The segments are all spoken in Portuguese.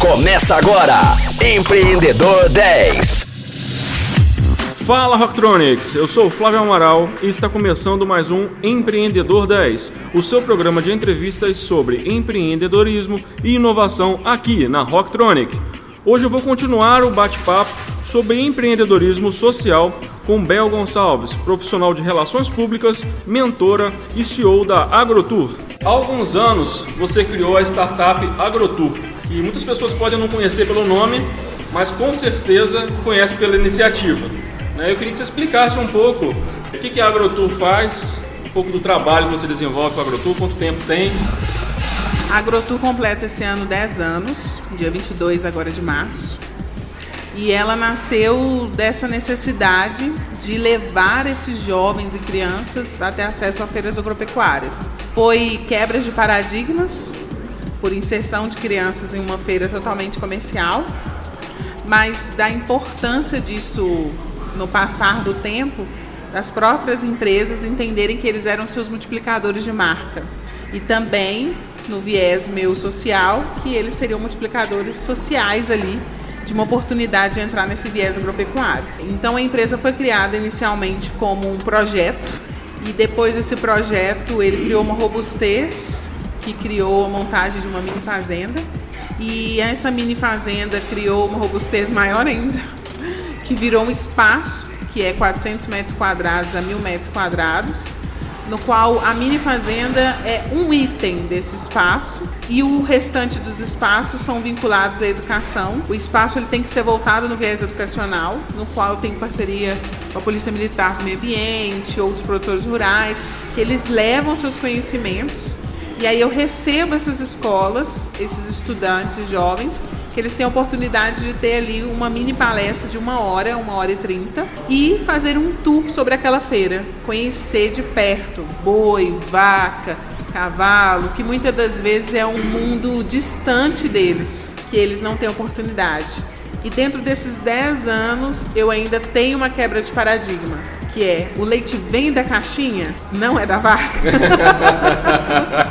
Começa agora, Empreendedor 10. Fala Rocktronics, eu sou o Flávio Amaral e está começando mais um Empreendedor 10, o seu programa de entrevistas sobre empreendedorismo e inovação aqui na Rocktronic. Hoje eu vou continuar o bate-papo sobre empreendedorismo social com Bel Gonçalves, profissional de relações públicas, mentora e CEO da AgroTour. Há alguns anos você criou a startup AgroTour, que muitas pessoas podem não conhecer pelo nome, mas com certeza conhece pela iniciativa. Né? Eu queria que você explicasse um pouco o que a AgroTour faz, um pouco do trabalho que você desenvolve com a AgroTour, quanto tempo tem. A AgroTour completa esse ano 10 anos, dia 22 agora de março. E ela nasceu dessa necessidade de levar esses jovens e crianças a ter acesso a feiras agropecuárias. Foi quebra de paradigmas por inserção de crianças em uma feira totalmente comercial, mas da importância disso no passar do tempo, das próprias empresas entenderem que eles eram seus multiplicadores de marca. E também no viés meu social, que eles seriam multiplicadores sociais ali de uma oportunidade de entrar nesse viés agropecuário. Então a empresa foi criada inicialmente como um projeto e depois desse projeto ele criou uma robustez que criou a montagem de uma mini fazenda e essa mini fazenda criou uma robustez maior ainda, que virou um espaço que é 400 metros quadrados a 1000 metros quadrados no qual a mini fazenda é um item desse espaço e o restante dos espaços são vinculados à educação. O espaço ele tem que ser voltado no viés educacional, no qual tem parceria com a Polícia Militar Meio Ambiente, outros produtores rurais, que eles levam seus conhecimentos e aí eu recebo essas escolas, esses estudantes jovens, que eles têm a oportunidade de ter ali uma mini palestra de uma hora, uma hora e trinta, e fazer um tour sobre aquela feira, conhecer de perto boi, vaca, cavalo, que muitas das vezes é um mundo distante deles, que eles não têm oportunidade. E dentro desses 10 anos, eu ainda tenho uma quebra de paradigma que é o leite vem da caixinha, não é da vaca.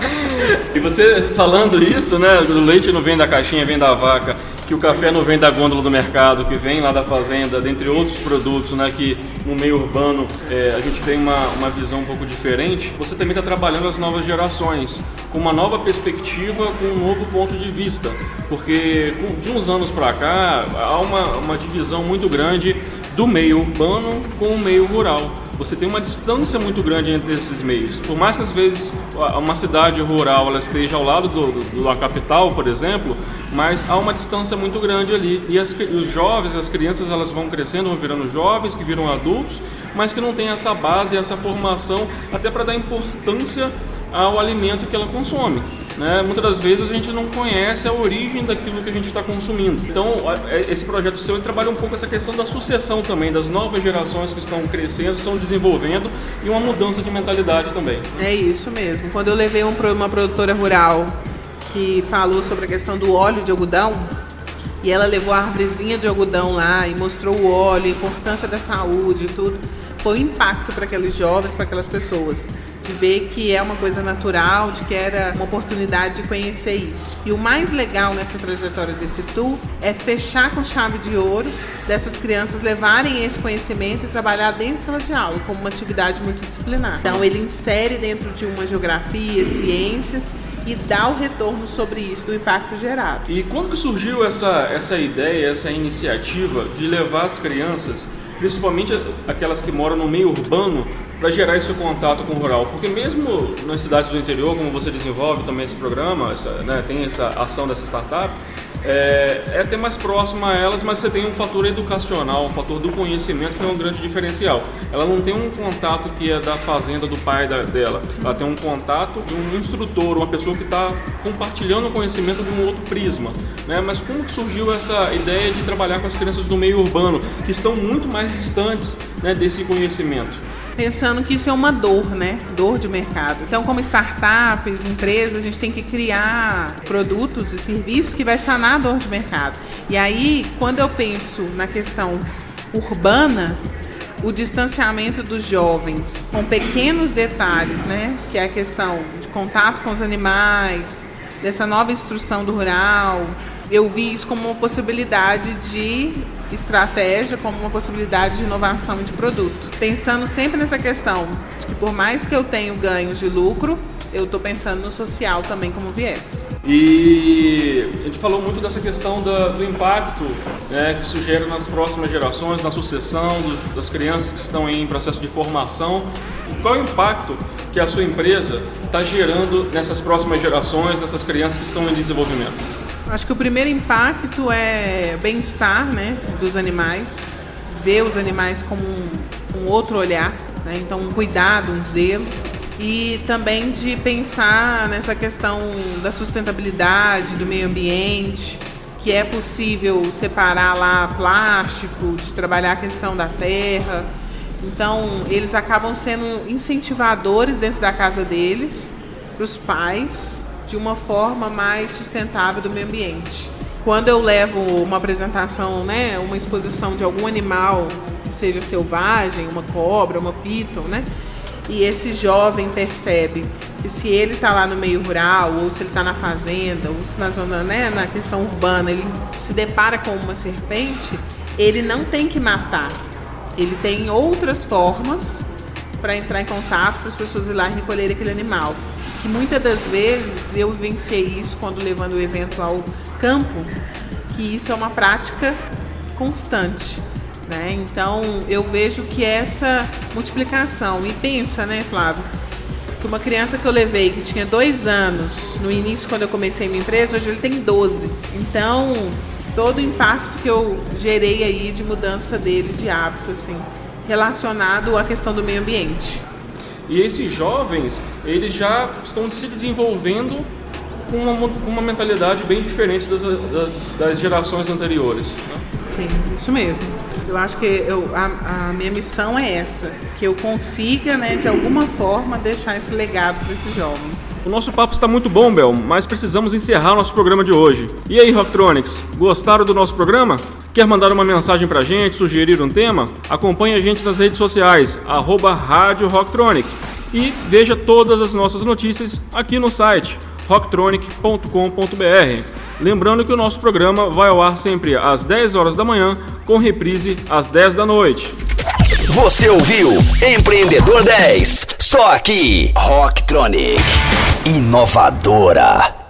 e você falando isso, né? O leite não vem da caixinha, vem da vaca que o café não vem da gôndola do mercado, que vem lá da fazenda, dentre outros produtos, né, que no meio urbano é, a gente tem uma, uma visão um pouco diferente, você também está trabalhando as novas gerações, com uma nova perspectiva, com um novo ponto de vista, porque de uns anos para cá há uma, uma divisão muito grande do meio urbano com o meio rural você tem uma distância muito grande entre esses meios. Por mais que às vezes uma cidade rural ela esteja ao lado do, do, da capital, por exemplo, mas há uma distância muito grande ali. E as, os jovens, as crianças, elas vão crescendo, vão virando jovens, que viram adultos, mas que não têm essa base, essa formação, até para dar importância ao alimento que ela consome. Né? Muitas das vezes a gente não conhece a origem daquilo que a gente está consumindo. Então, é, esse projeto seu trabalha um pouco essa questão da sucessão também, das novas gerações que estão crescendo, estão desenvolvendo e uma mudança de mentalidade também. É isso mesmo. Quando eu levei um, uma produtora rural que falou sobre a questão do óleo de algodão, e ela levou a árvorezinha de algodão lá e mostrou o óleo, a importância da saúde e tudo, foi um impacto para aqueles jovens, para aquelas pessoas de ver que é uma coisa natural, de que era uma oportunidade de conhecer isso. E o mais legal nessa trajetória desse tour é fechar com chave de ouro dessas crianças levarem esse conhecimento e trabalhar dentro de sala de aula como uma atividade multidisciplinar. Então ele insere dentro de uma geografia, ciências e dá o retorno sobre isso, do impacto gerado. E quando que surgiu essa, essa ideia, essa iniciativa de levar as crianças principalmente aquelas que moram no meio urbano, para gerar esse contato com o rural. Porque mesmo nas cidades do interior, como você desenvolve também esse programa, essa, né, tem essa ação dessa startup, é, é até mais próximo a elas, mas você tem um fator educacional, um fator do conhecimento que é um grande diferencial. Ela não tem um contato que é da fazenda do pai da, dela, ela tem um contato de um instrutor, uma pessoa que está compartilhando o conhecimento de um outro prisma. Né? Mas como que surgiu essa ideia de trabalhar com as crianças do meio urbano, que estão muito mais distantes né, desse conhecimento? Pensando que isso é uma dor, né? Dor de mercado. Então, como startups, empresas, a gente tem que criar produtos e serviços que vai sanar a dor de mercado. E aí, quando eu penso na questão urbana, o distanciamento dos jovens com pequenos detalhes, né? Que é a questão de contato com os animais, dessa nova instrução do rural, eu vi isso como uma possibilidade de estratégia, como uma possibilidade de inovação de produto. Pensando sempre nessa questão de que por mais que eu tenha ganhos de lucro, eu estou pensando no social também como viés. E a gente falou muito dessa questão da, do impacto né, que isso gera nas próximas gerações, na sucessão dos, das crianças que estão em processo de formação. Qual é o impacto que a sua empresa está gerando nessas próximas gerações, nessas crianças que estão em desenvolvimento? Acho que o primeiro impacto é bem-estar né, dos animais, ver os animais com um, um outro olhar, né? então um cuidado, um zelo e também de pensar nessa questão da sustentabilidade, do meio ambiente, que é possível separar lá plástico, de trabalhar a questão da terra. Então, eles acabam sendo incentivadores dentro da casa deles, para os pais, de uma forma mais sustentável do meio ambiente. Quando eu levo uma apresentação, né, uma exposição de algum animal seja selvagem, uma cobra, uma piton, né, e esse jovem percebe que se ele está lá no meio rural, ou se ele está na fazenda, ou se na zona, né, na questão urbana, ele se depara com uma serpente, ele não tem que matar. Ele tem outras formas para entrar em contato com as pessoas ir lá recolher aquele animal. Que muitas das vezes eu vivenciei isso quando levando o evento ao campo, que isso é uma prática constante. Né? Então eu vejo que essa multiplicação, e pensa, né, Flávio, que uma criança que eu levei que tinha dois anos no início, quando eu comecei minha empresa, hoje ele tem 12. Então, todo o impacto que eu gerei aí de mudança dele de hábito, assim, relacionado à questão do meio ambiente. E esses jovens, eles já estão se desenvolvendo com uma, com uma mentalidade bem diferente das, das, das gerações anteriores. Né? Sim, isso mesmo. Eu acho que eu, a, a, minha missão é essa, que eu consiga, né, de alguma forma, deixar esse legado para esses jovens. O nosso papo está muito bom, Bel, mas precisamos encerrar nosso programa de hoje. E aí, Rocktronics, gostaram do nosso programa? Quer mandar uma mensagem para a gente, sugerir um tema? Acompanhe a gente nas redes sociais, arroba Rádio Rocktronic. E veja todas as nossas notícias aqui no site rocktronic.com.br. Lembrando que o nosso programa vai ao ar sempre às 10 horas da manhã, com reprise às 10 da noite. Você ouviu Empreendedor 10, só aqui, Rocktronic, inovadora.